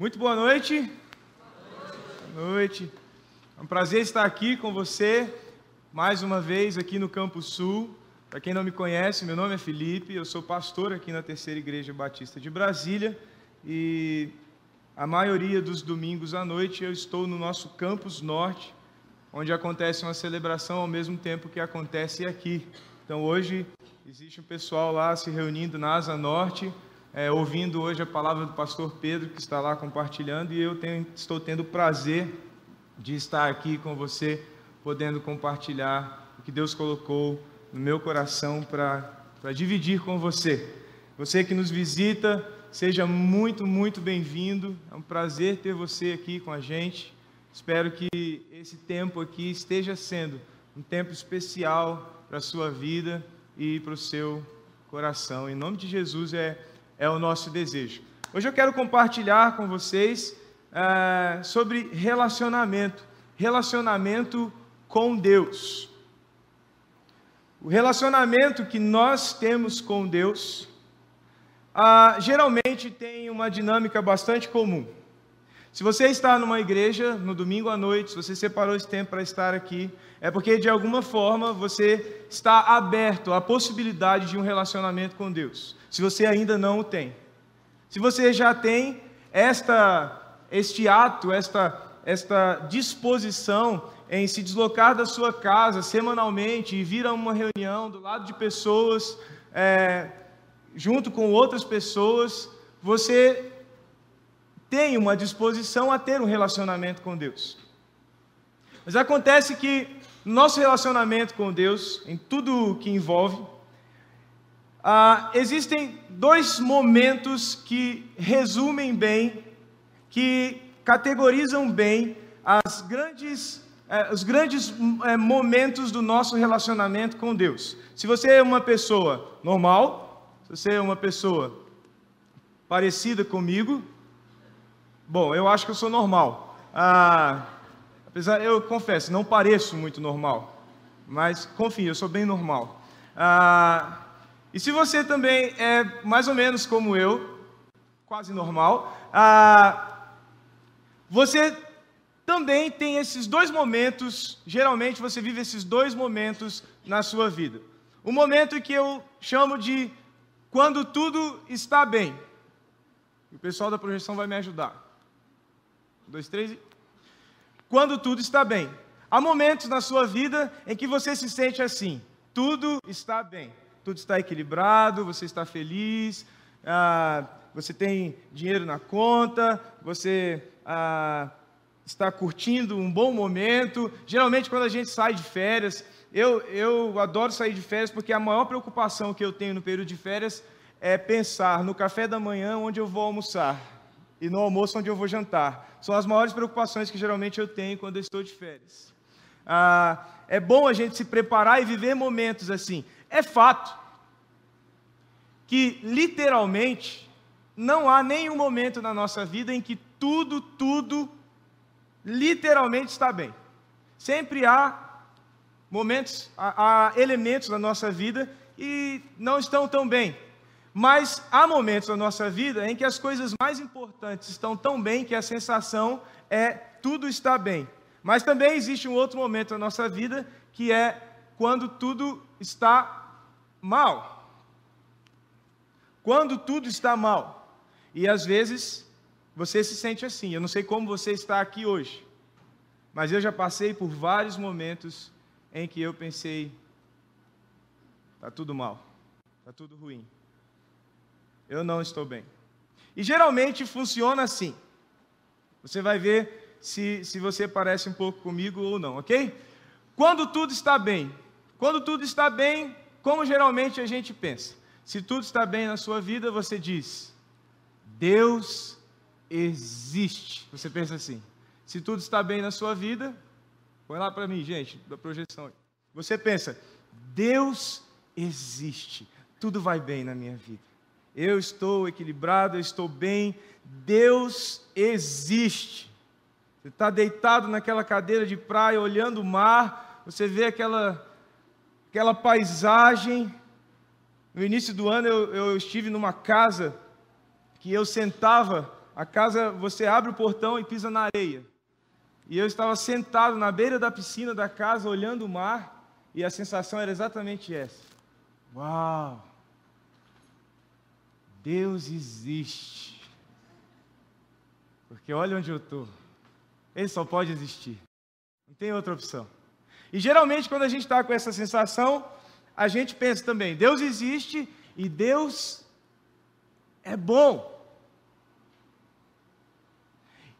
Muito boa noite. Boa noite. É um prazer estar aqui com você mais uma vez aqui no Campo Sul. Para quem não me conhece, meu nome é Felipe, eu sou pastor aqui na Terceira Igreja Batista de Brasília e a maioria dos domingos à noite eu estou no nosso campus norte, onde acontece uma celebração ao mesmo tempo que acontece aqui. Então hoje existe um pessoal lá se reunindo na Asa Norte é, ouvindo hoje a palavra do pastor Pedro, que está lá compartilhando, e eu tenho, estou tendo o prazer de estar aqui com você, podendo compartilhar o que Deus colocou no meu coração para dividir com você. Você que nos visita, seja muito, muito bem-vindo. É um prazer ter você aqui com a gente. Espero que esse tempo aqui esteja sendo um tempo especial para a sua vida e para o seu coração. Em nome de Jesus é é o nosso desejo. Hoje eu quero compartilhar com vocês é, sobre relacionamento, relacionamento com Deus. O relacionamento que nós temos com Deus ah, geralmente tem uma dinâmica bastante comum. Se você está numa igreja no domingo à noite, se você separou esse tempo para estar aqui, é porque de alguma forma você está aberto à possibilidade de um relacionamento com Deus se você ainda não o tem. Se você já tem esta, este ato, esta, esta disposição em se deslocar da sua casa semanalmente e vir a uma reunião do lado de pessoas, é, junto com outras pessoas, você tem uma disposição a ter um relacionamento com Deus. Mas acontece que no nosso relacionamento com Deus, em tudo que envolve, ah, existem dois momentos que resumem bem, que categorizam bem as grandes, eh, os grandes eh, momentos do nosso relacionamento com Deus. Se você é uma pessoa normal, se você é uma pessoa parecida comigo, bom, eu acho que eu sou normal. Ah, apesar, eu confesso, não pareço muito normal, mas confio, eu sou bem normal. Ah, e se você também é mais ou menos como eu, quase normal, ah, você também tem esses dois momentos, geralmente você vive esses dois momentos na sua vida. O momento que eu chamo de quando tudo está bem. O pessoal da projeção vai me ajudar. Um, dois, três. Quando tudo está bem. Há momentos na sua vida em que você se sente assim: tudo está bem tudo está equilibrado, você está feliz, ah, você tem dinheiro na conta, você ah, está curtindo um bom momento. Geralmente, quando a gente sai de férias, eu, eu adoro sair de férias porque a maior preocupação que eu tenho no período de férias é pensar no café da manhã onde eu vou almoçar e no almoço onde eu vou jantar. São as maiores preocupações que geralmente eu tenho quando eu estou de férias. Ah, é bom a gente se preparar e viver momentos assim. É fato que, literalmente, não há nenhum momento na nossa vida em que tudo, tudo, literalmente está bem. Sempre há momentos, há, há elementos na nossa vida e não estão tão bem. Mas há momentos na nossa vida em que as coisas mais importantes estão tão bem que a sensação é tudo está bem. Mas também existe um outro momento na nossa vida que é quando tudo está mal. Quando tudo está mal. E às vezes você se sente assim. Eu não sei como você está aqui hoje, mas eu já passei por vários momentos em que eu pensei: está tudo mal, está tudo ruim, eu não estou bem. E geralmente funciona assim. Você vai ver se, se você parece um pouco comigo ou não, ok? Quando tudo está bem, quando tudo está bem, como geralmente a gente pensa? Se tudo está bem na sua vida, você diz: Deus existe. Você pensa assim. Se tudo está bem na sua vida, põe lá para mim, gente, da projeção. Você pensa: Deus existe. Tudo vai bem na minha vida. Eu estou equilibrado, eu estou bem. Deus existe. Você está deitado naquela cadeira de praia, olhando o mar, você vê aquela aquela paisagem. No início do ano eu, eu estive numa casa que eu sentava A casa, você abre o portão e pisa na areia. E eu estava sentado na beira da piscina da casa, olhando o mar, e a sensação era exatamente essa. Uau! Deus existe. Porque olha onde eu estou. Ele só pode existir. Não tem outra opção. E geralmente, quando a gente está com essa sensação, a gente pensa também: Deus existe e Deus é bom.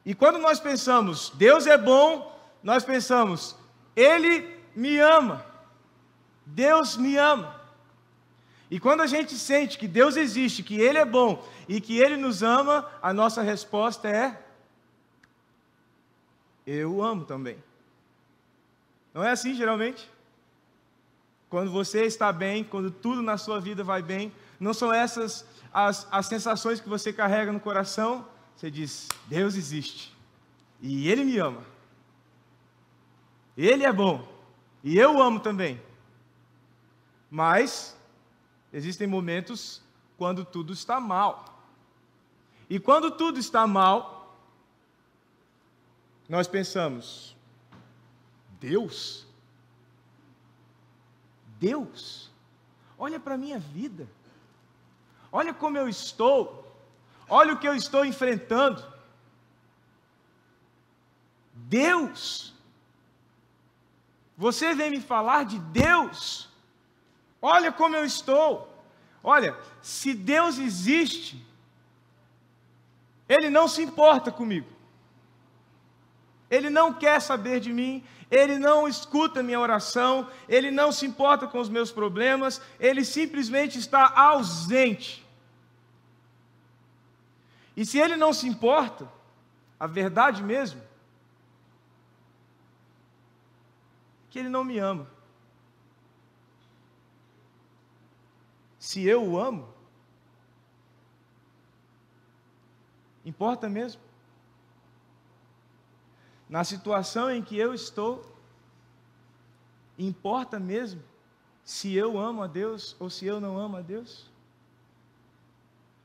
E quando nós pensamos, Deus é bom, nós pensamos, Ele me ama. Deus me ama. E quando a gente sente que Deus existe, que Ele é bom e que Ele nos ama, a nossa resposta é: Eu amo também. Não é assim geralmente? Quando você está bem, quando tudo na sua vida vai bem, não são essas as, as sensações que você carrega no coração? Você diz: Deus existe e Ele me ama. Ele é bom e eu amo também. Mas existem momentos quando tudo está mal. E quando tudo está mal, nós pensamos: Deus? Deus? Olha para a minha vida. Olha como eu estou. Olha o que eu estou enfrentando. Deus? Você vem me falar de Deus? Olha como eu estou. Olha, se Deus existe, Ele não se importa comigo. Ele não quer saber de mim, ele não escuta minha oração, ele não se importa com os meus problemas, ele simplesmente está ausente. E se ele não se importa, a verdade mesmo, que ele não me ama. Se eu o amo, importa mesmo? Na situação em que eu estou, importa mesmo se eu amo a Deus ou se eu não amo a Deus?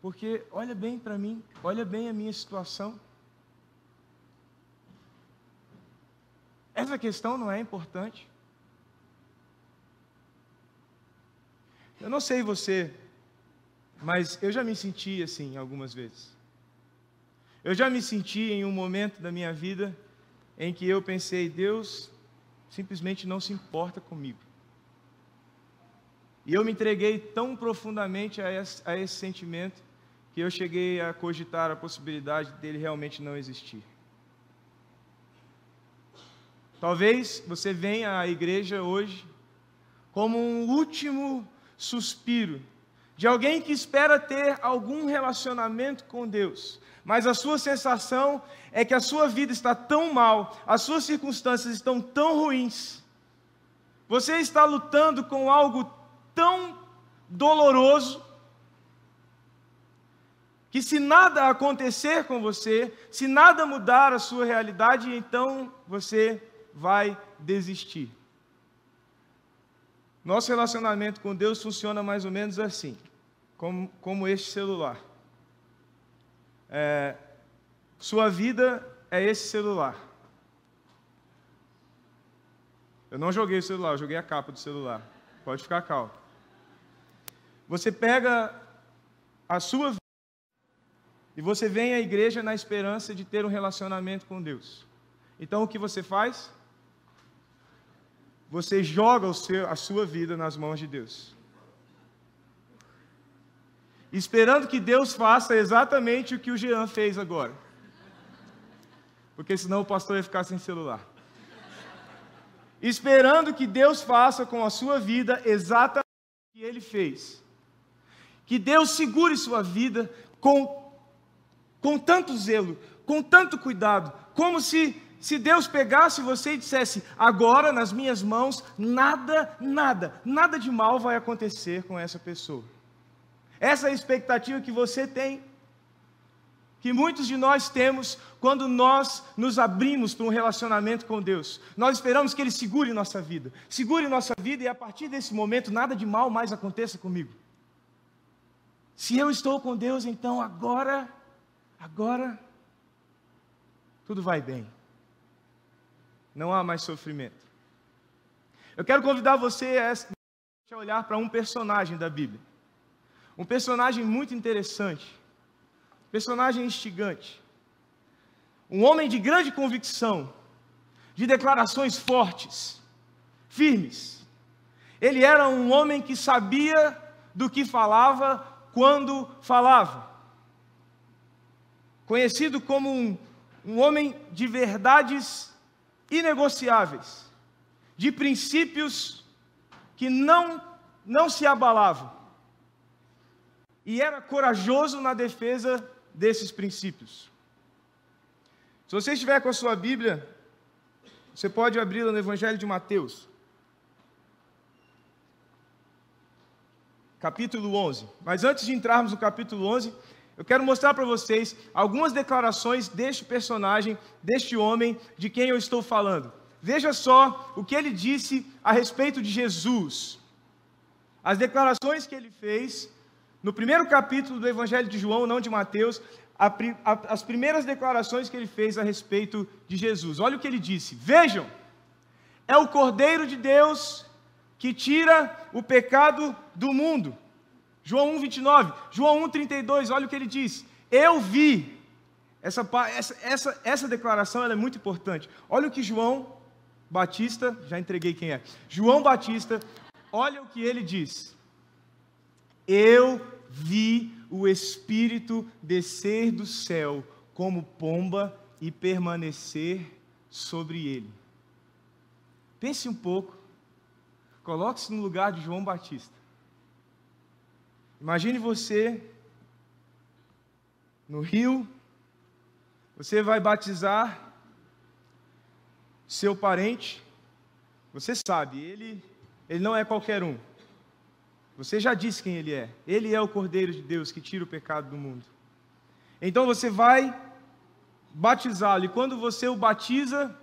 Porque olha bem para mim, olha bem a minha situação. Essa questão não é importante. Eu não sei você, mas eu já me senti assim algumas vezes. Eu já me senti em um momento da minha vida em que eu pensei, Deus simplesmente não se importa comigo. E eu me entreguei tão profundamente a esse, a esse sentimento que eu cheguei a cogitar a possibilidade dele realmente não existir. Talvez você venha à igreja hoje como um último suspiro de alguém que espera ter algum relacionamento com Deus, mas a sua sensação é que a sua vida está tão mal, as suas circunstâncias estão tão ruins, você está lutando com algo tão doloroso, que se nada acontecer com você, se nada mudar a sua realidade, então você vai desistir. Nosso relacionamento com Deus funciona mais ou menos assim, como, como este celular. É, sua vida é esse celular. Eu não joguei o celular, eu joguei a capa do celular. Pode ficar calmo. Você pega a sua vida e você vem à igreja na esperança de ter um relacionamento com Deus. Então o que você faz? Você joga seu, a sua vida nas mãos de Deus. Esperando que Deus faça exatamente o que o Jean fez agora. Porque senão o pastor ia ficar sem celular. Esperando que Deus faça com a sua vida exatamente o que ele fez. Que Deus segure sua vida com, com tanto zelo, com tanto cuidado, como se se Deus pegasse você e dissesse: agora nas minhas mãos, nada, nada, nada de mal vai acontecer com essa pessoa. Essa é a expectativa que você tem, que muitos de nós temos quando nós nos abrimos para um relacionamento com Deus. Nós esperamos que Ele segure nossa vida, segure nossa vida e a partir desse momento nada de mal mais aconteça comigo. Se eu estou com Deus, então agora, agora tudo vai bem. Não há mais sofrimento. Eu quero convidar você a olhar para um personagem da Bíblia. Um personagem muito interessante. Personagem instigante. Um homem de grande convicção, de declarações fortes, firmes. Ele era um homem que sabia do que falava quando falava. Conhecido como um, um homem de verdades inegociáveis, de princípios que não, não se abalavam. E era corajoso na defesa desses princípios. Se você estiver com a sua Bíblia, você pode abri-la no Evangelho de Mateus, capítulo 11. Mas antes de entrarmos no capítulo 11, eu quero mostrar para vocês algumas declarações deste personagem, deste homem de quem eu estou falando. Veja só o que ele disse a respeito de Jesus. As declarações que ele fez no primeiro capítulo do Evangelho de João, não de Mateus, a, a, as primeiras declarações que ele fez a respeito de Jesus. Olha o que ele disse: Vejam, é o Cordeiro de Deus que tira o pecado do mundo. João 1, 29. João 1, 32, olha o que ele diz. Eu vi. Essa, essa, essa, essa declaração é muito importante. Olha o que João Batista, já entreguei quem é. João Batista, olha o que ele diz. Eu vi o Espírito descer do céu como pomba e permanecer sobre ele. Pense um pouco, coloque-se no lugar de João Batista. Imagine você no rio, você vai batizar seu parente, você sabe, ele, ele não é qualquer um. Você já disse quem ele é. Ele é o Cordeiro de Deus que tira o pecado do mundo. Então você vai batizá-lo, e quando você o batiza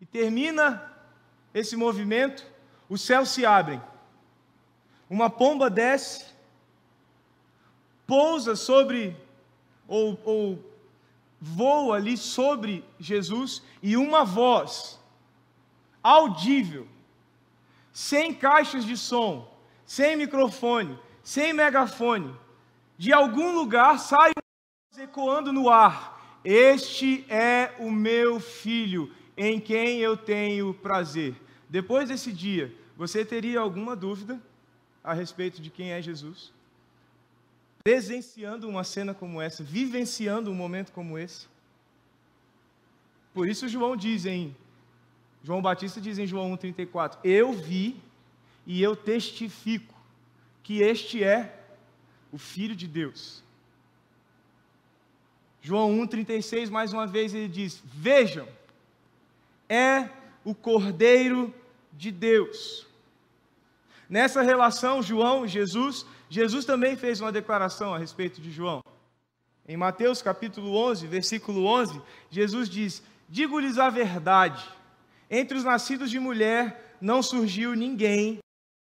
e termina esse movimento, os céus se abrem. Uma pomba desce, pousa sobre, ou, ou voa ali sobre Jesus, e uma voz audível, sem caixas de som, sem microfone, sem megafone, de algum lugar sai ecoando no ar: Este é o meu filho, em quem eu tenho prazer. Depois desse dia, você teria alguma dúvida a respeito de quem é Jesus? Presenciando uma cena como essa, vivenciando um momento como esse? Por isso João diz em João Batista diz em João 1:34, eu vi e eu testifico que este é o Filho de Deus. João 1,36, mais uma vez, ele diz: Vejam, é o Cordeiro de Deus. Nessa relação, João e Jesus, Jesus também fez uma declaração a respeito de João. Em Mateus capítulo 11, versículo 11, Jesus diz: Digo-lhes a verdade, entre os nascidos de mulher não surgiu ninguém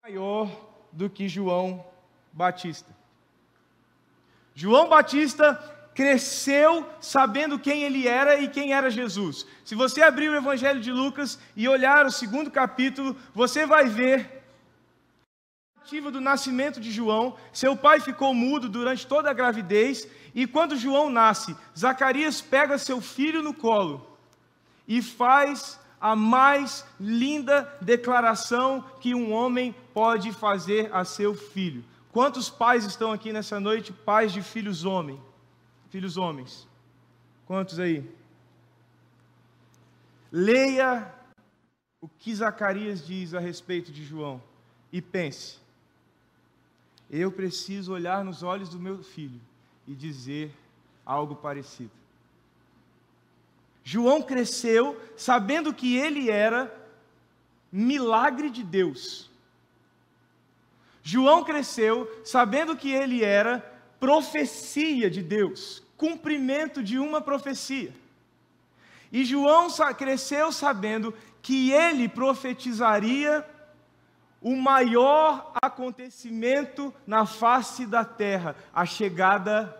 maior do que João Batista. João Batista cresceu sabendo quem ele era e quem era Jesus. Se você abrir o Evangelho de Lucas e olhar o segundo capítulo, você vai ver a do nascimento de João. Seu pai ficou mudo durante toda a gravidez e quando João nasce, Zacarias pega seu filho no colo e faz a mais linda declaração que um homem pode fazer a seu filho. Quantos pais estão aqui nessa noite, pais de filhos homens? Filhos homens. Quantos aí? Leia o que Zacarias diz a respeito de João e pense: eu preciso olhar nos olhos do meu filho e dizer algo parecido. João cresceu sabendo que ele era milagre de Deus. João cresceu sabendo que ele era profecia de Deus, cumprimento de uma profecia. E João cresceu sabendo que ele profetizaria o maior acontecimento na face da terra, a chegada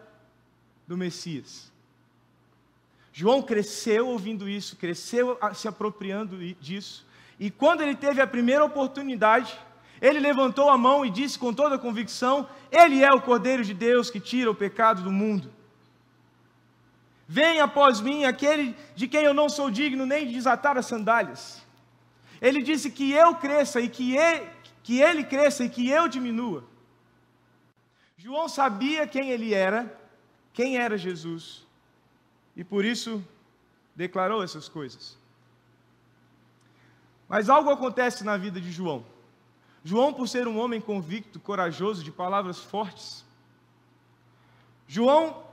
do Messias. João cresceu ouvindo isso, cresceu se apropriando disso. E quando ele teve a primeira oportunidade, ele levantou a mão e disse com toda convicção: Ele é o Cordeiro de Deus que tira o pecado do mundo. Venha após mim aquele de quem eu não sou digno nem de desatar as sandálias. Ele disse que eu cresça e que ele, que ele cresça e que eu diminua. João sabia quem ele era, quem era Jesus, e por isso declarou essas coisas. Mas algo acontece na vida de João. João, por ser um homem convicto, corajoso, de palavras fortes, João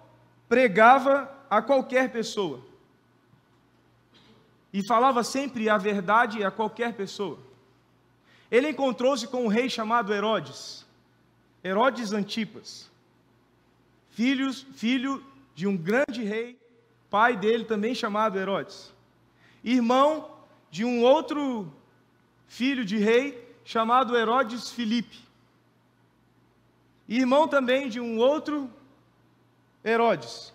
pregava a qualquer pessoa e falava sempre a verdade a qualquer pessoa. Ele encontrou-se com um rei chamado Herodes, Herodes Antipas, filhos, filho de um grande rei, pai dele também chamado Herodes, irmão de um outro filho de rei chamado Herodes Filipe, irmão também de um outro Herodes.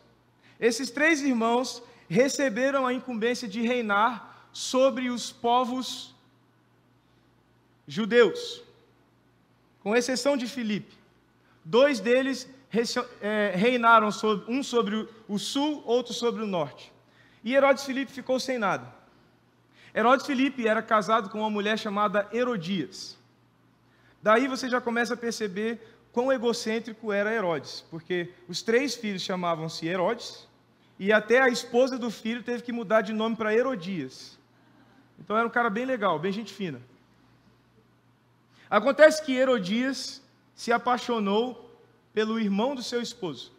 Esses três irmãos receberam a incumbência de reinar sobre os povos judeus, com exceção de Filipe. Dois deles é, reinaram, um sobre o sul, outro sobre o norte. E Herodes Filipe ficou sem nada. Herodes Filipe era casado com uma mulher chamada Herodias. Daí você já começa a perceber quão egocêntrico era Herodes, porque os três filhos chamavam-se Herodes, e até a esposa do filho teve que mudar de nome para Herodias. Então era um cara bem legal, bem gente fina. Acontece que Herodias se apaixonou pelo irmão do seu esposo.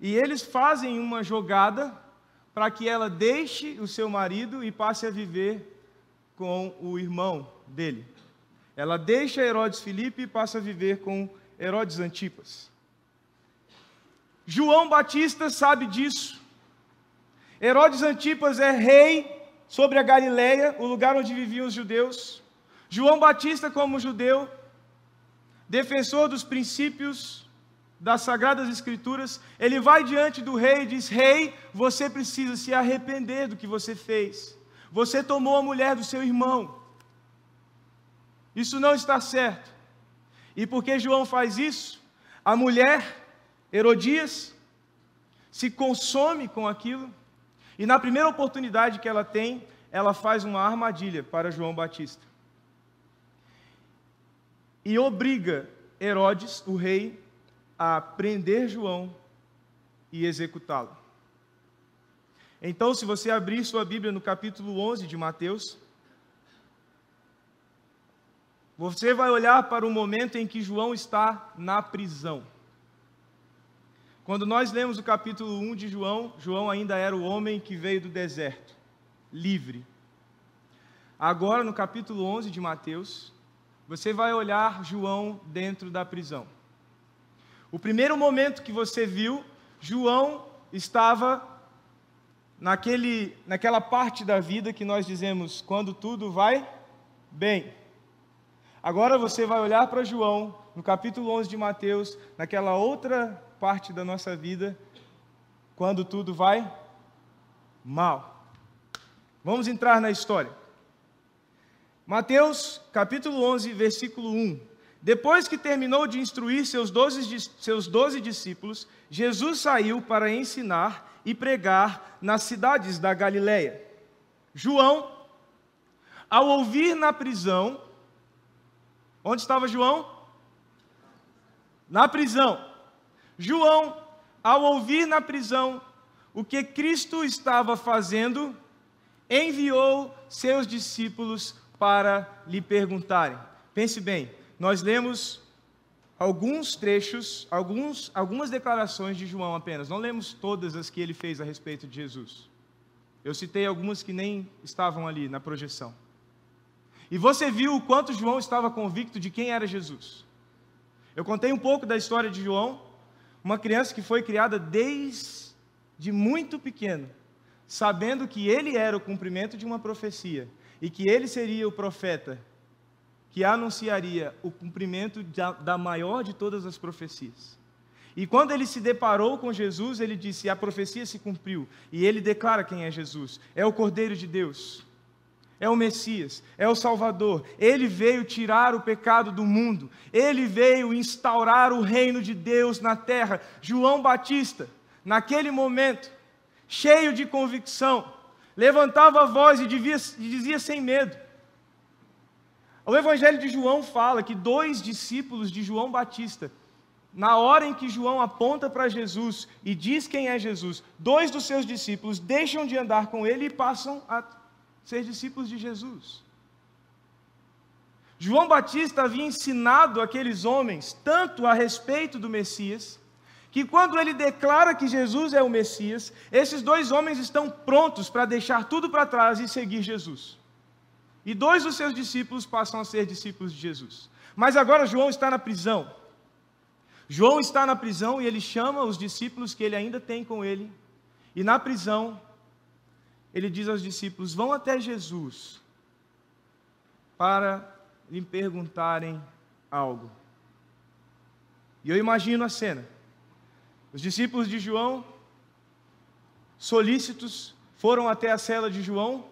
E eles fazem uma jogada para que ela deixe o seu marido e passe a viver com o irmão dele. Ela deixa Herodes Filipe e passa a viver com Herodes Antipas. João Batista sabe disso. Herodes Antipas é rei sobre a Galileia, o lugar onde viviam os judeus. João Batista, como judeu, defensor dos princípios das Sagradas Escrituras, ele vai diante do rei e diz: Rei, você precisa se arrepender do que você fez. Você tomou a mulher do seu irmão. Isso não está certo. E porque João faz isso, a mulher, Herodias, se consome com aquilo, e na primeira oportunidade que ela tem, ela faz uma armadilha para João Batista. E obriga Herodes, o rei, a prender João e executá-lo. Então, se você abrir sua Bíblia no capítulo 11 de Mateus, você vai olhar para o momento em que João está na prisão. Quando nós lemos o capítulo 1 de João, João ainda era o homem que veio do deserto, livre. Agora, no capítulo 11 de Mateus, você vai olhar João dentro da prisão. O primeiro momento que você viu, João estava naquele, naquela parte da vida que nós dizemos quando tudo vai bem. Agora você vai olhar para João, no capítulo 11 de Mateus, naquela outra parte da nossa vida, quando tudo vai mal. Vamos entrar na história. Mateus, capítulo 11, versículo 1. Depois que terminou de instruir seus doze, seus doze discípulos, Jesus saiu para ensinar e pregar nas cidades da Galiléia. João, ao ouvir na prisão, onde estava João? Na prisão. João, ao ouvir na prisão o que Cristo estava fazendo, enviou seus discípulos para lhe perguntarem. Pense bem, nós lemos alguns trechos, alguns, algumas declarações de João apenas, não lemos todas as que ele fez a respeito de Jesus. Eu citei algumas que nem estavam ali na projeção. E você viu o quanto João estava convicto de quem era Jesus. Eu contei um pouco da história de João, uma criança que foi criada desde muito pequeno, sabendo que ele era o cumprimento de uma profecia e que ele seria o profeta que anunciaria o cumprimento da, maior de todas as profecias. E quando ele se deparou com Jesus, ele disse: a profecia se cumpriu. E ele declara quem é Jesus: é o Cordeiro de Deus, é o Messias, é o Salvador. Ele veio tirar o pecado do mundo, ele veio instaurar o reino de Deus na terra. João Batista, naquele momento, cheio de convicção, levantava a voz e dizia sem medo: o Evangelho de João fala que dois discípulos de João Batista, na hora em que João aponta para Jesus e diz quem é Jesus, dois dos seus discípulos deixam de andar com ele e passam a ser discípulos de Jesus. João Batista havia ensinado aqueles homens tanto a respeito do Messias, que quando ele declara que Jesus é o Messias, esses dois homens estão prontos para deixar tudo para trás e seguir Jesus. E dois dos seus discípulos passam a ser discípulos de Jesus. Mas agora João está na prisão. João está na prisão e ele chama os discípulos que ele ainda tem com ele. E na prisão, ele diz aos discípulos: Vão até Jesus para lhe perguntarem algo. E eu imagino a cena. Os discípulos de João, solícitos, foram até a cela de João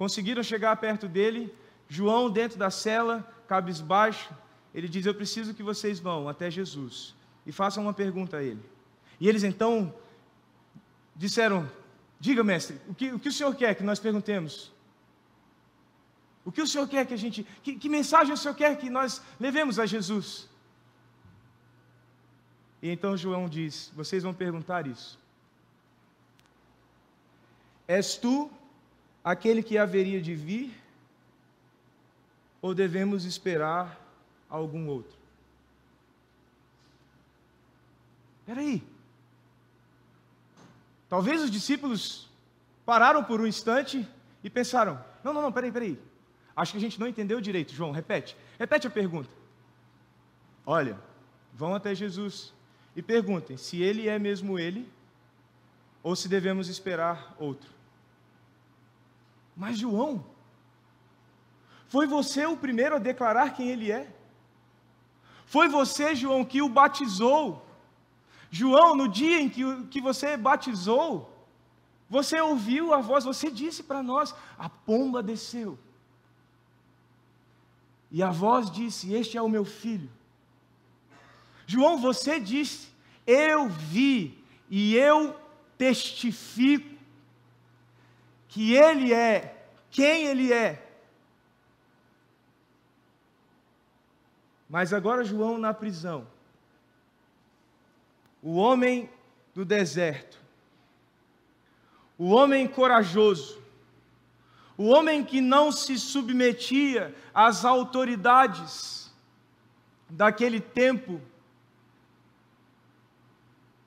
Conseguiram chegar perto dele. João, dentro da cela, cabisbaixo, ele diz: Eu preciso que vocês vão até Jesus e façam uma pergunta a ele. E eles então disseram: Diga, mestre, o que o, que o senhor quer que nós perguntemos? O que o senhor quer que a gente. Que, que mensagem o senhor quer que nós levemos a Jesus? E então João diz: Vocês vão perguntar isso. És tu aquele que haveria de vir? Ou devemos esperar algum outro? Espera aí. Talvez os discípulos pararam por um instante e pensaram: não, não, não, peraí, peraí. Acho que a gente não entendeu direito. João, repete. Repete a pergunta. Olha, vão até Jesus e perguntem se ele é mesmo ele ou se devemos esperar outro. Mas João, foi você o primeiro a declarar quem ele é? Foi você, João, que o batizou. João, no dia em que, que você batizou, você ouviu a voz, você disse para nós: a pomba desceu. E a voz disse: Este é o meu filho. João, você disse: Eu vi e eu testifico que Ele é quem Ele é. Mas agora João na prisão, o homem do deserto, o homem corajoso, o homem que não se submetia às autoridades daquele tempo,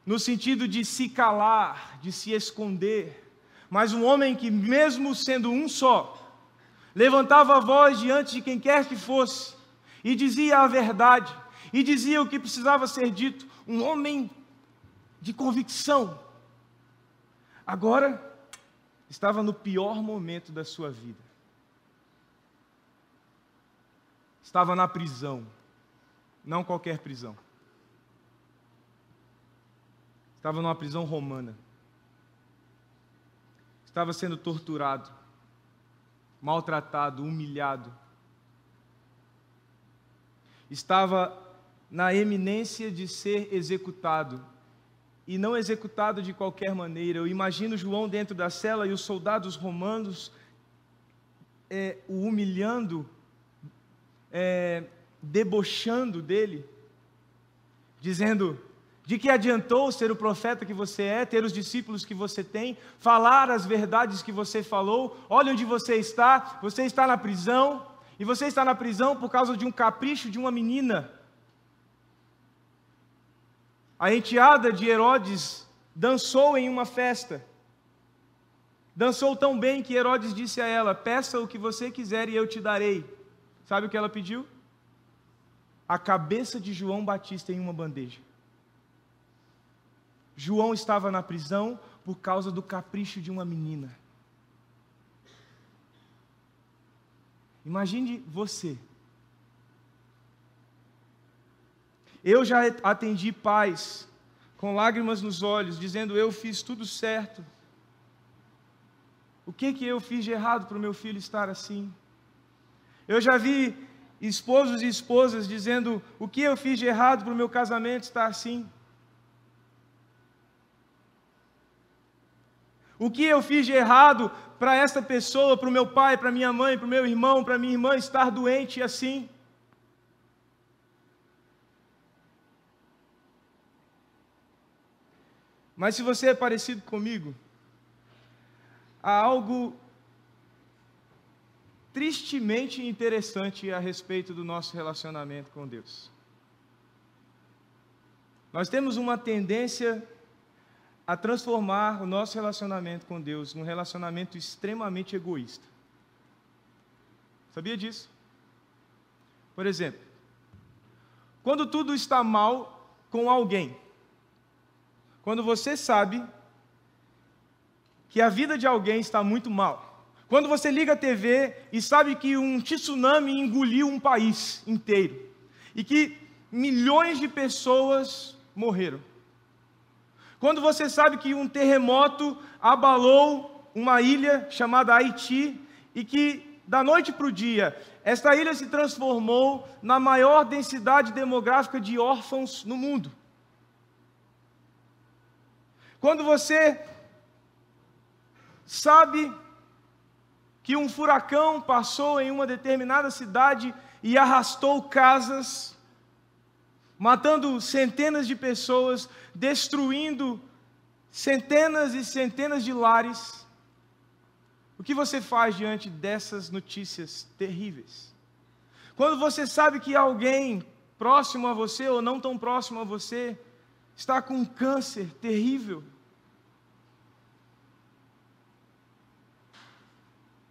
no sentido de se calar, de se esconder, mas um homem que, mesmo sendo um só, levantava a voz diante de quem quer que fosse e dizia a verdade, e dizia o que precisava ser dito, um homem de convicção. Agora, estava no pior momento da sua vida. Estava na prisão, não qualquer prisão. Estava numa prisão romana estava sendo torturado, maltratado, humilhado. Estava na eminência de ser executado. E não executado de qualquer maneira. Eu imagino João dentro da cela e os soldados romanos é, o humilhando, é, debochando dele, dizendo: de que adiantou ser o profeta que você é, ter os discípulos que você tem, falar as verdades que você falou? Olha onde você está, você está na prisão, e você está na prisão por causa de um capricho de uma menina. A enteada de Herodes dançou em uma festa. Dançou tão bem que Herodes disse a ela: Peça o que você quiser e eu te darei. Sabe o que ela pediu? A cabeça de João Batista em uma bandeja. João estava na prisão por causa do capricho de uma menina. Imagine você. Eu já atendi pais com lágrimas nos olhos, dizendo: Eu fiz tudo certo. O que, que eu fiz de errado para o meu filho estar assim? Eu já vi esposos e esposas dizendo: O que eu fiz de errado para o meu casamento estar assim? O que eu fiz de errado para esta pessoa, para o meu pai, para minha mãe, para o meu irmão, para minha irmã estar doente assim? Mas se você é parecido comigo, há algo tristemente interessante a respeito do nosso relacionamento com Deus. Nós temos uma tendência a transformar o nosso relacionamento com Deus num relacionamento extremamente egoísta. Sabia disso? Por exemplo, quando tudo está mal com alguém, quando você sabe que a vida de alguém está muito mal, quando você liga a TV e sabe que um tsunami engoliu um país inteiro e que milhões de pessoas morreram. Quando você sabe que um terremoto abalou uma ilha chamada Haiti e que da noite para o dia esta ilha se transformou na maior densidade demográfica de órfãos no mundo. Quando você sabe que um furacão passou em uma determinada cidade e arrastou casas, matando centenas de pessoas, destruindo centenas e centenas de lares. O que você faz diante dessas notícias terríveis? Quando você sabe que alguém próximo a você ou não tão próximo a você está com um câncer terrível,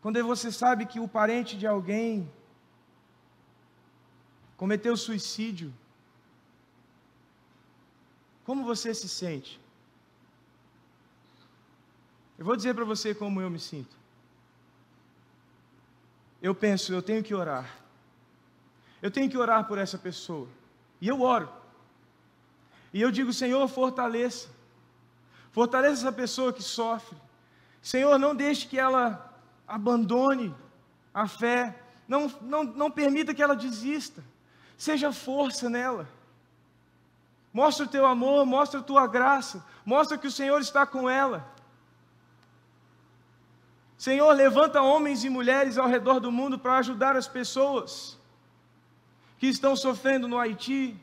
quando você sabe que o parente de alguém cometeu suicídio, como você se sente? Eu vou dizer para você como eu me sinto. Eu penso, eu tenho que orar. Eu tenho que orar por essa pessoa. E eu oro. E eu digo, Senhor, fortaleça. Fortaleça essa pessoa que sofre. Senhor, não deixe que ela abandone a fé. Não, não, não permita que ela desista. Seja força nela. Mostra o teu amor, mostra a tua graça, mostra que o Senhor está com ela. Senhor, levanta homens e mulheres ao redor do mundo para ajudar as pessoas que estão sofrendo no Haiti,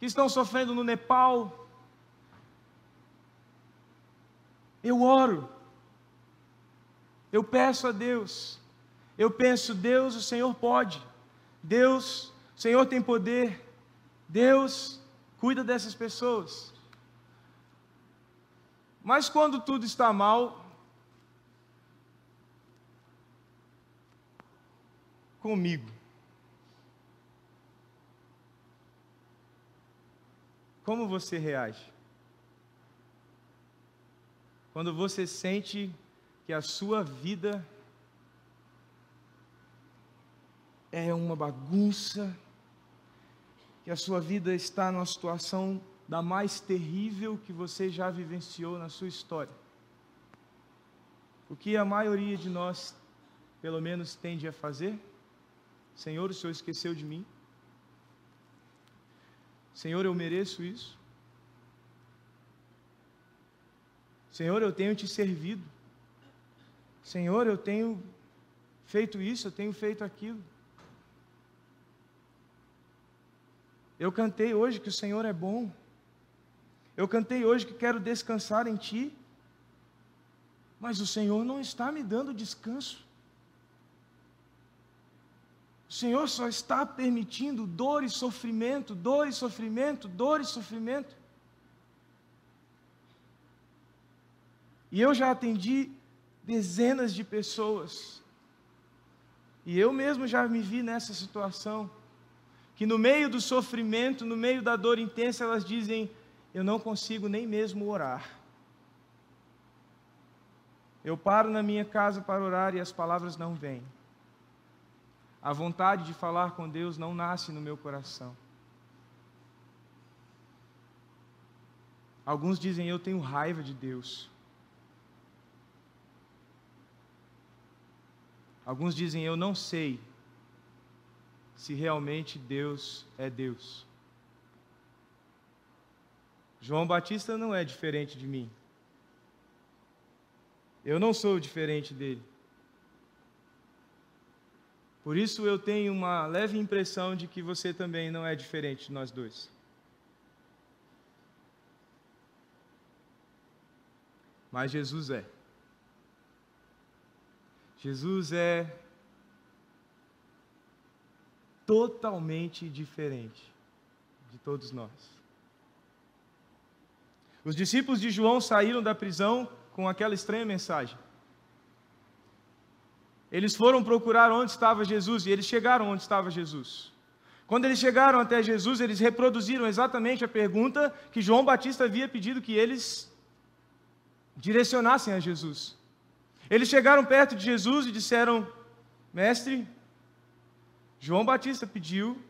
que estão sofrendo no Nepal. Eu oro, eu peço a Deus, eu penso, Deus, o Senhor pode, Deus, o Senhor tem poder, Deus cuida dessas pessoas. Mas quando tudo está mal, comigo, como você reage? Quando você sente que a sua vida é uma bagunça, que a sua vida está numa situação da mais terrível que você já vivenciou na sua história. O que a maioria de nós, pelo menos, tende a fazer? Senhor, o Senhor esqueceu de mim? Senhor, eu mereço isso? Senhor, eu tenho te servido. Senhor, eu tenho feito isso, eu tenho feito aquilo. Eu cantei hoje que o Senhor é bom. Eu cantei hoje que quero descansar em Ti. Mas o Senhor não está me dando descanso. O Senhor só está permitindo dor e sofrimento, dor e sofrimento, dor e sofrimento. E eu já atendi dezenas de pessoas. E eu mesmo já me vi nessa situação que no meio do sofrimento, no meio da dor intensa, elas dizem: Eu não consigo nem mesmo orar. Eu paro na minha casa para orar e as palavras não vêm. A vontade de falar com Deus não nasce no meu coração. Alguns dizem: Eu tenho raiva de Deus. Alguns dizem: Eu não sei se realmente Deus é Deus. João Batista não é diferente de mim. Eu não sou diferente dele. Por isso eu tenho uma leve impressão de que você também não é diferente de nós dois. Mas Jesus é. Jesus é totalmente diferente de todos nós. Os discípulos de João saíram da prisão com aquela estranha mensagem. Eles foram procurar onde estava Jesus e eles chegaram onde estava Jesus. Quando eles chegaram até Jesus, eles reproduziram exatamente a pergunta que João Batista havia pedido que eles direcionassem a Jesus. Eles chegaram perto de Jesus e disseram: Mestre, João Batista pediu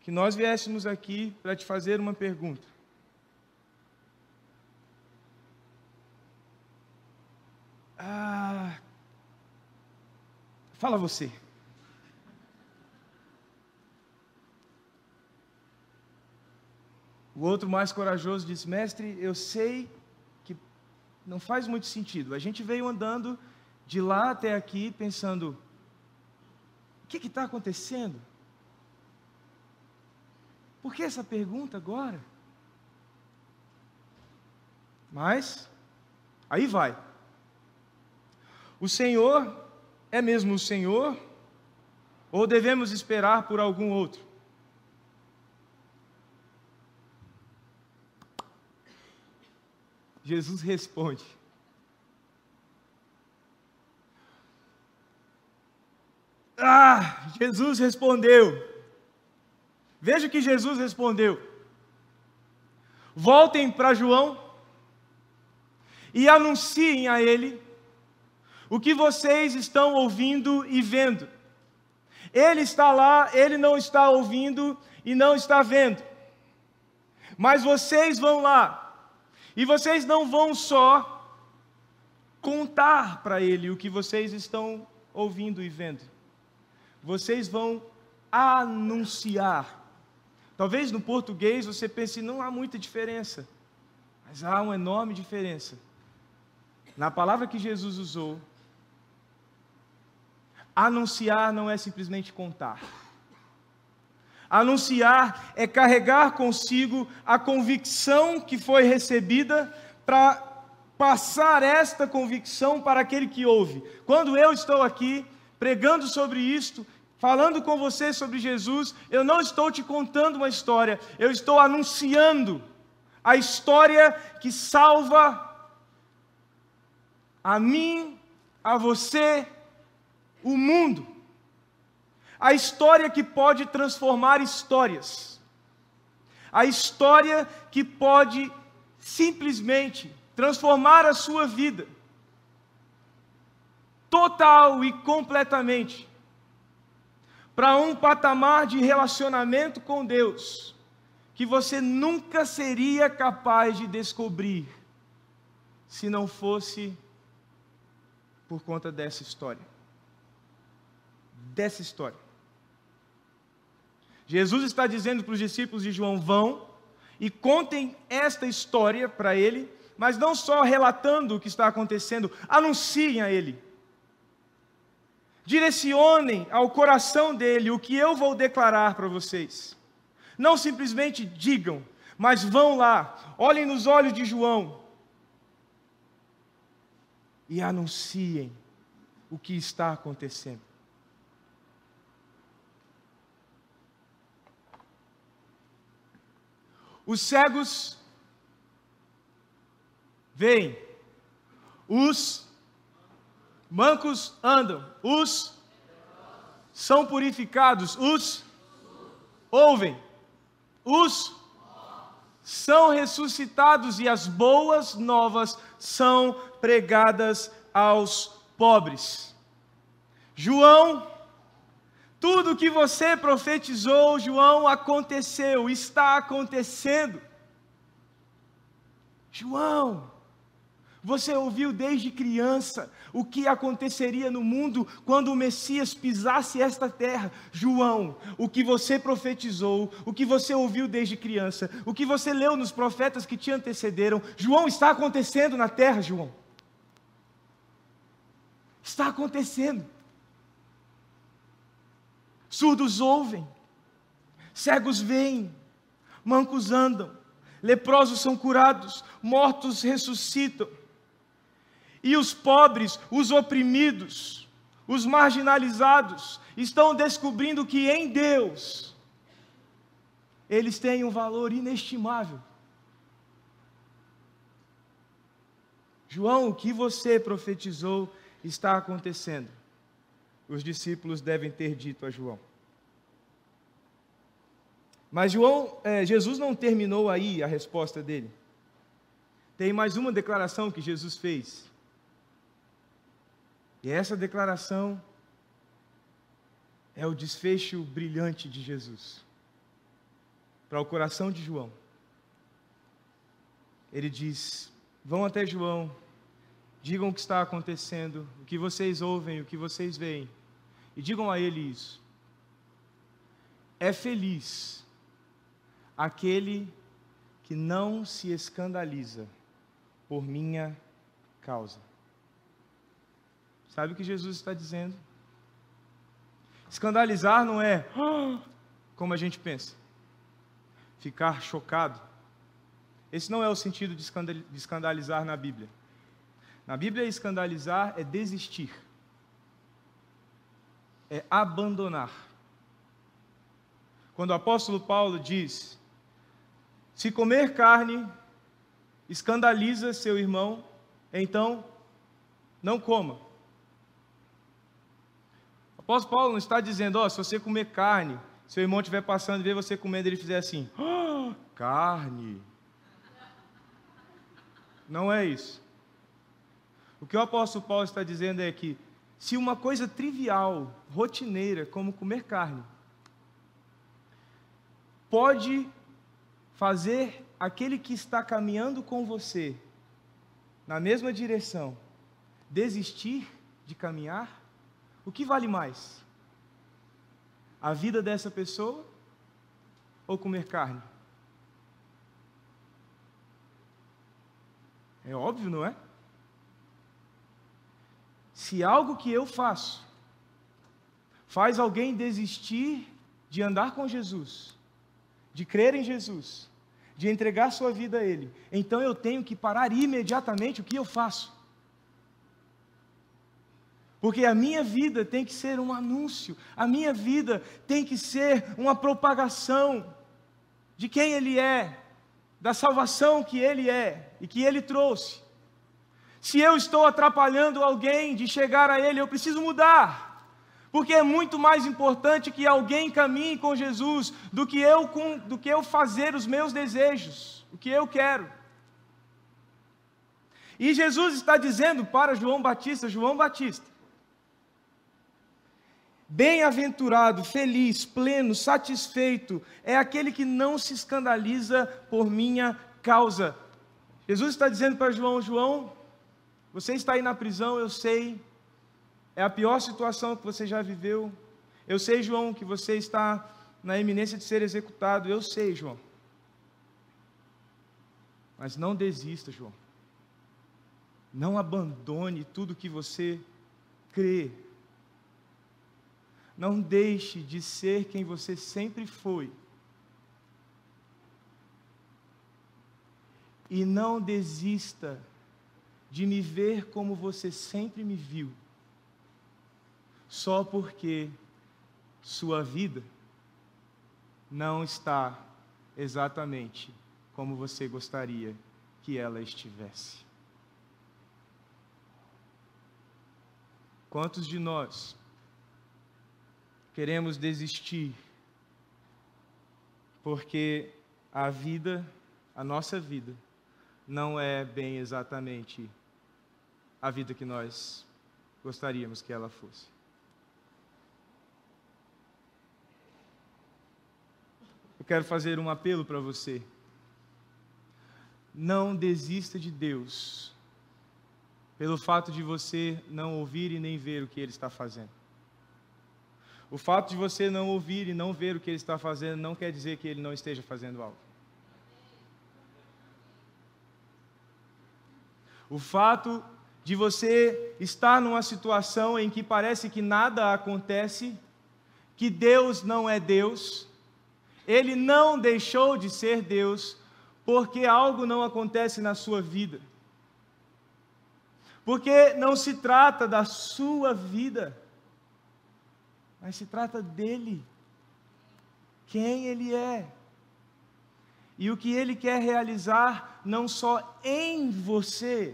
que nós viéssemos aqui para te fazer uma pergunta. Ah, Fala você. O outro mais corajoso disse: Mestre, eu sei não faz muito sentido. A gente veio andando de lá até aqui pensando: o que está acontecendo? Por que essa pergunta agora? Mas, aí vai. O Senhor é mesmo o Senhor? Ou devemos esperar por algum outro? Jesus responde: Ah, Jesus respondeu. Veja que Jesus respondeu. Voltem para João e anunciem a ele o que vocês estão ouvindo e vendo. Ele está lá, ele não está ouvindo e não está vendo. Mas vocês vão lá, e vocês não vão só contar para ele o que vocês estão ouvindo e vendo. Vocês vão anunciar. Talvez no português você pense, não há muita diferença, mas há uma enorme diferença. Na palavra que Jesus usou, Anunciar não é simplesmente contar. Anunciar é carregar consigo a convicção que foi recebida para passar esta convicção para aquele que ouve. Quando eu estou aqui pregando sobre isto, falando com você sobre Jesus, eu não estou te contando uma história, eu estou anunciando a história que salva a mim, a você o mundo. A história que pode transformar histórias. A história que pode simplesmente transformar a sua vida. Total e completamente. Para um patamar de relacionamento com Deus que você nunca seria capaz de descobrir se não fosse por conta dessa história dessa história. Jesus está dizendo para os discípulos de João: vão e contem esta história para ele, mas não só relatando o que está acontecendo, anunciem a ele. Direcionem ao coração dele o que eu vou declarar para vocês. Não simplesmente digam, mas vão lá, olhem nos olhos de João e anunciem o que está acontecendo. Os cegos veem, os mancos andam, os são purificados, os ouvem, os são ressuscitados e as boas novas são pregadas aos pobres. João tudo o que você profetizou, João, aconteceu, está acontecendo. João, você ouviu desde criança o que aconteceria no mundo quando o Messias pisasse esta terra. João, o que você profetizou, o que você ouviu desde criança, o que você leu nos profetas que te antecederam, João está acontecendo na terra, João. Está acontecendo. Surdos ouvem, cegos veem, mancos andam, leprosos são curados, mortos ressuscitam e os pobres, os oprimidos, os marginalizados estão descobrindo que em Deus eles têm um valor inestimável. João, o que você profetizou está acontecendo. Os discípulos devem ter dito a João. Mas João, é, Jesus não terminou aí a resposta dele. Tem mais uma declaração que Jesus fez. E essa declaração é o desfecho brilhante de Jesus para o coração de João. Ele diz: Vão até João, digam o que está acontecendo, o que vocês ouvem, o que vocês veem, e digam a ele isso. É feliz aquele que não se escandaliza por minha causa. Sabe o que Jesus está dizendo? Escandalizar não é como a gente pensa, ficar chocado. Esse não é o sentido de escandalizar na Bíblia. Na Bíblia, escandalizar é desistir, é abandonar. Quando o apóstolo Paulo diz: se comer carne escandaliza seu irmão, então não coma apóstolo Paulo não está dizendo, ó, oh, se você comer carne, seu irmão estiver passando e ver você comendo, ele fizer assim, oh, carne. Não é isso. O que o apóstolo Paulo está dizendo é que se uma coisa trivial, rotineira, como comer carne, pode fazer aquele que está caminhando com você na mesma direção desistir de caminhar, o que vale mais? A vida dessa pessoa ou comer carne? É óbvio, não é? Se algo que eu faço faz alguém desistir de andar com Jesus, de crer em Jesus, de entregar sua vida a Ele, então eu tenho que parar imediatamente o que eu faço. Porque a minha vida tem que ser um anúncio, a minha vida tem que ser uma propagação de quem Ele é, da salvação que Ele é e que Ele trouxe. Se eu estou atrapalhando alguém de chegar a Ele, eu preciso mudar. Porque é muito mais importante que alguém caminhe com Jesus do que eu, com, do que eu fazer os meus desejos, o que eu quero. E Jesus está dizendo para João Batista: João Batista, Bem-aventurado, feliz, pleno, satisfeito é aquele que não se escandaliza por minha causa. Jesus está dizendo para João: João, você está aí na prisão, eu sei, é a pior situação que você já viveu. Eu sei, João, que você está na iminência de ser executado. Eu sei, João. Mas não desista, João. Não abandone tudo que você crê não deixe de ser quem você sempre foi. E não desista de me ver como você sempre me viu, só porque sua vida não está exatamente como você gostaria que ela estivesse. Quantos de nós queremos desistir, porque a vida, a nossa vida, não é bem exatamente a vida que nós gostaríamos que ela fosse. Quero fazer um apelo para você. não desista de Deus pelo fato de você não ouvir e nem ver o que Ele está fazendo. O fato de você não ouvir e não ver o que Ele está fazendo não quer dizer que Ele não esteja fazendo algo. O fato de você estar numa situação em que parece que nada acontece, que Deus não é Deus, Ele não deixou de ser Deus, porque algo não acontece na sua vida. Porque não se trata da sua vida, mas se trata dele, quem ele é. E o que ele quer realizar não só em você,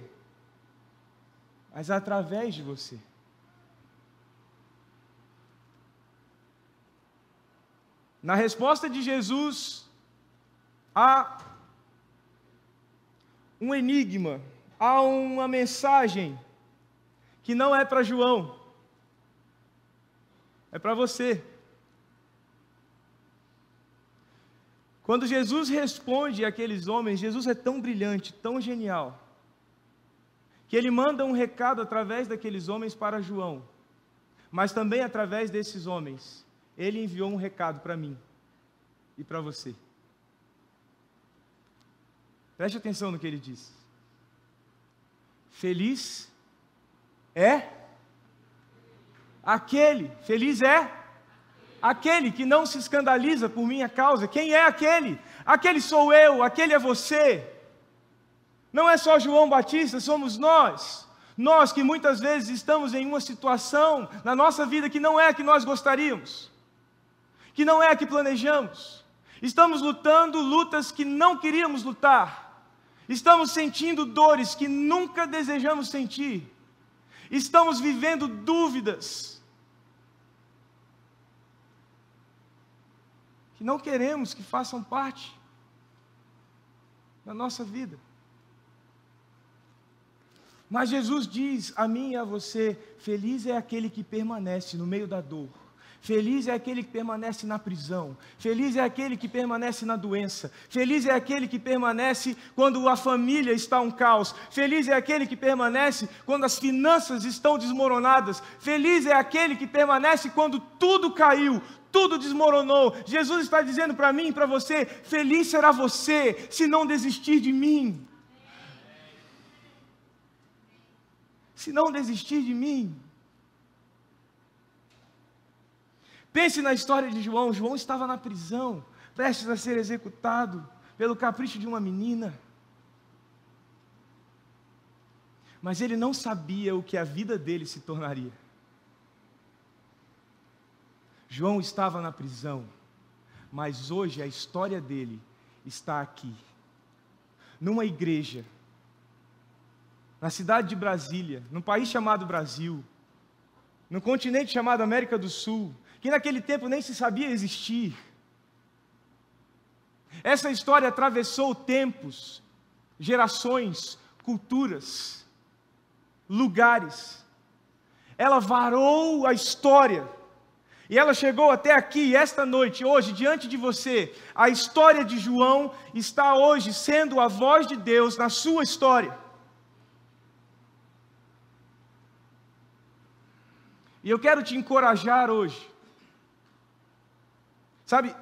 mas através de você. Na resposta de Jesus há um enigma, há uma mensagem que não é para João, é para você. Quando Jesus responde àqueles homens, Jesus é tão brilhante, tão genial, que ele manda um recado através daqueles homens para João, mas também através desses homens, ele enviou um recado para mim e para você. Preste atenção no que ele diz. Feliz é aquele, feliz é aquele que não se escandaliza por minha causa. Quem é aquele? Aquele sou eu, aquele é você. Não é só João Batista, somos nós. Nós que muitas vezes estamos em uma situação na nossa vida que não é a que nós gostaríamos, que não é a que planejamos. Estamos lutando lutas que não queríamos lutar. Estamos sentindo dores que nunca desejamos sentir. Estamos vivendo dúvidas que não queremos que façam parte da nossa vida. Mas Jesus diz a mim e a você: feliz é aquele que permanece no meio da dor Feliz é aquele que permanece na prisão. Feliz é aquele que permanece na doença. Feliz é aquele que permanece quando a família está um caos. Feliz é aquele que permanece quando as finanças estão desmoronadas. Feliz é aquele que permanece quando tudo caiu, tudo desmoronou. Jesus está dizendo para mim e para você: feliz será você se não desistir de mim. Se não desistir de mim. Pense na história de João. João estava na prisão, prestes a ser executado pelo capricho de uma menina. Mas ele não sabia o que a vida dele se tornaria. João estava na prisão, mas hoje a história dele está aqui, numa igreja, na cidade de Brasília, num país chamado Brasil, no continente chamado América do Sul, que naquele tempo nem se sabia existir. Essa história atravessou tempos, gerações, culturas, lugares. Ela varou a história. E ela chegou até aqui, esta noite, hoje, diante de você. A história de João está hoje sendo a voz de Deus na sua história. E eu quero te encorajar hoje Sabe,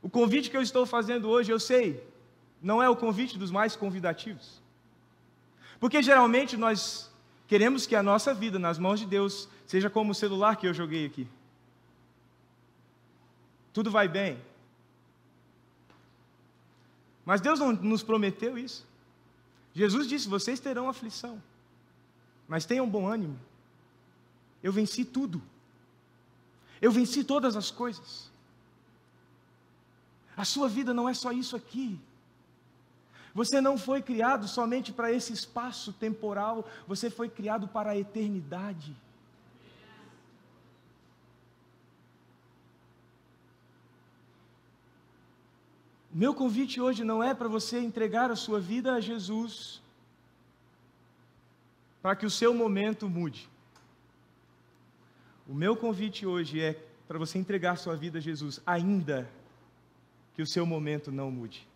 o convite que eu estou fazendo hoje, eu sei, não é o convite dos mais convidativos. Porque geralmente nós queremos que a nossa vida nas mãos de Deus seja como o celular que eu joguei aqui. Tudo vai bem. Mas Deus não nos prometeu isso. Jesus disse: vocês terão aflição, mas tenham bom ânimo. Eu venci tudo. Eu venci todas as coisas. A sua vida não é só isso aqui. Você não foi criado somente para esse espaço temporal, você foi criado para a eternidade. Meu convite hoje não é para você entregar a sua vida a Jesus, para que o seu momento mude. O meu convite hoje é para você entregar sua vida a Jesus, ainda que o seu momento não mude.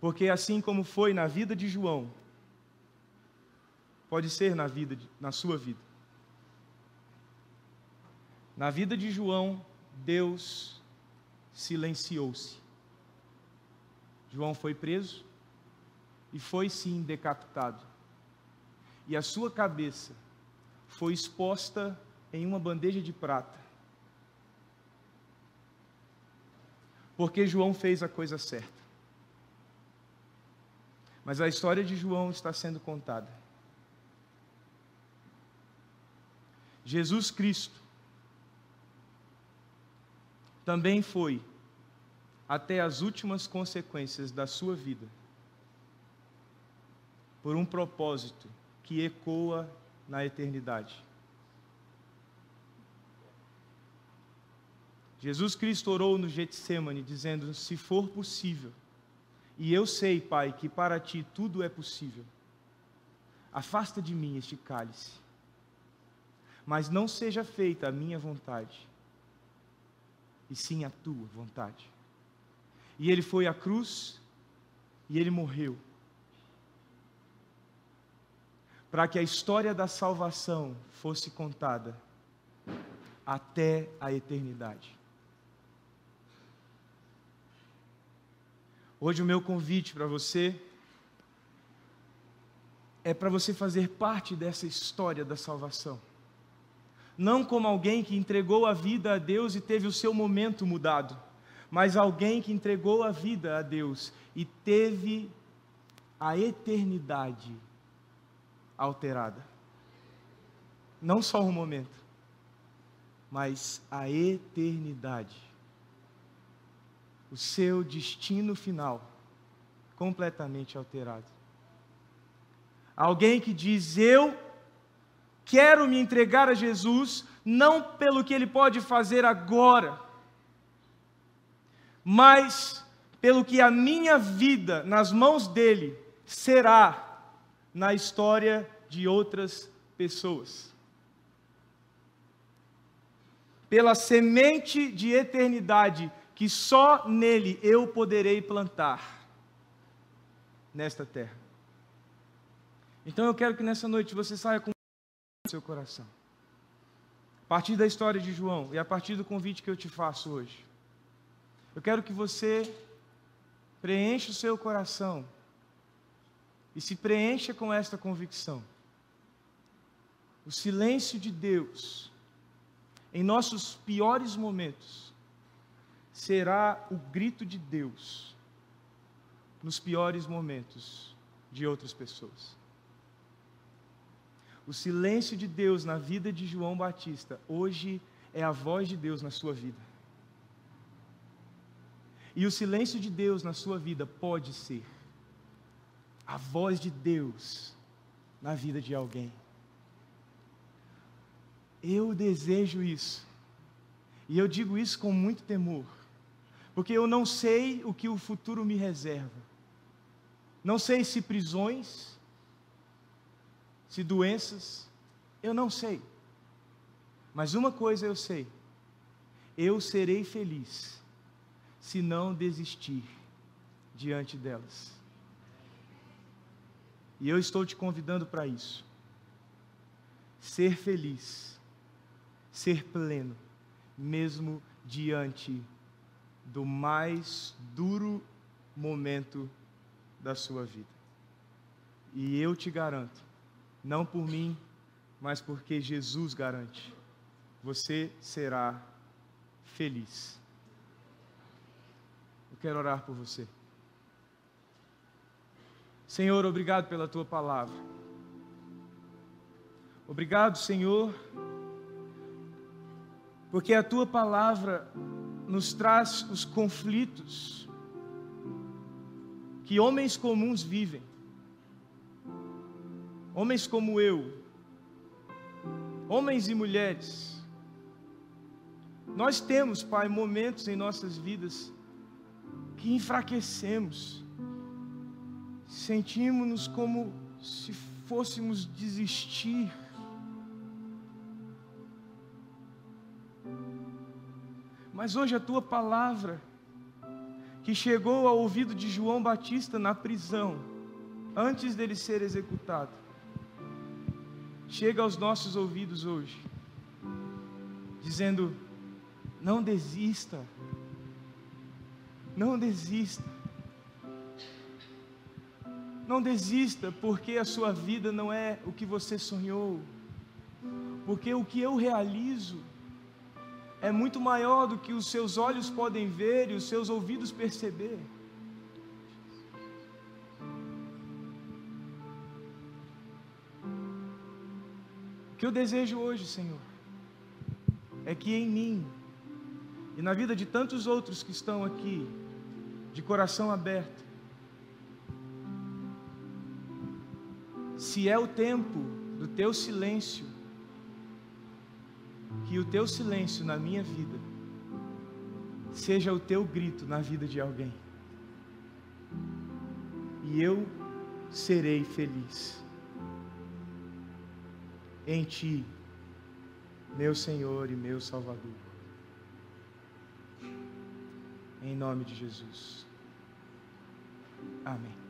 Porque assim como foi na vida de João, pode ser na vida na sua vida. Na vida de João, Deus silenciou-se. João foi preso e foi sim decapitado. E a sua cabeça foi exposta em uma bandeja de prata. Porque João fez a coisa certa. Mas a história de João está sendo contada. Jesus Cristo também foi até as últimas consequências da sua vida por um propósito que ecoa na eternidade. Jesus Cristo orou no Getsemane, dizendo: Se for possível, e eu sei, Pai, que para ti tudo é possível, afasta de mim este cálice, mas não seja feita a minha vontade, e sim a tua vontade. E ele foi à cruz, e ele morreu para que a história da salvação fosse contada até a eternidade. Hoje o meu convite para você é para você fazer parte dessa história da salvação. Não como alguém que entregou a vida a Deus e teve o seu momento mudado, mas alguém que entregou a vida a Deus e teve a eternidade alterada. Não só um momento, mas a eternidade. O seu destino final completamente alterado. Alguém que diz: Eu quero me entregar a Jesus, não pelo que Ele pode fazer agora, mas pelo que a minha vida nas mãos dele será na história de outras pessoas. Pela semente de eternidade que só nele eu poderei plantar nesta terra. Então eu quero que nessa noite você saia com seu coração. A partir da história de João e a partir do convite que eu te faço hoje. Eu quero que você preencha o seu coração e se preencha com esta convicção. O silêncio de Deus, em nossos piores momentos, será o grito de Deus nos piores momentos de outras pessoas. O silêncio de Deus na vida de João Batista, hoje é a voz de Deus na sua vida. E o silêncio de Deus na sua vida pode ser a voz de Deus na vida de alguém. Eu desejo isso. E eu digo isso com muito temor, porque eu não sei o que o futuro me reserva. Não sei se prisões, se doenças, eu não sei. Mas uma coisa eu sei: eu serei feliz se não desistir diante delas. E eu estou te convidando para isso. Ser feliz, ser pleno, mesmo diante do mais duro momento da sua vida. E eu te garanto, não por mim, mas porque Jesus garante, você será feliz. Eu quero orar por você. Senhor, obrigado pela tua palavra. Obrigado, Senhor, porque a tua palavra nos traz os conflitos que homens comuns vivem. Homens como eu, homens e mulheres. Nós temos, Pai, momentos em nossas vidas que enfraquecemos sentimos-nos como se fôssemos desistir. Mas hoje a tua palavra que chegou ao ouvido de João Batista na prisão, antes dele ser executado, chega aos nossos ouvidos hoje, dizendo: não desista, não desista, não desista, porque a sua vida não é o que você sonhou, porque o que eu realizo é muito maior do que os seus olhos podem ver e os seus ouvidos perceber. O que eu desejo hoje, Senhor, é que em mim e na vida de tantos outros que estão aqui, de coração aberto, se é o tempo do teu silêncio, que o teu silêncio na minha vida seja o teu grito na vida de alguém. E eu serei feliz em Ti, meu Senhor e meu Salvador. Em nome de Jesus. Amém.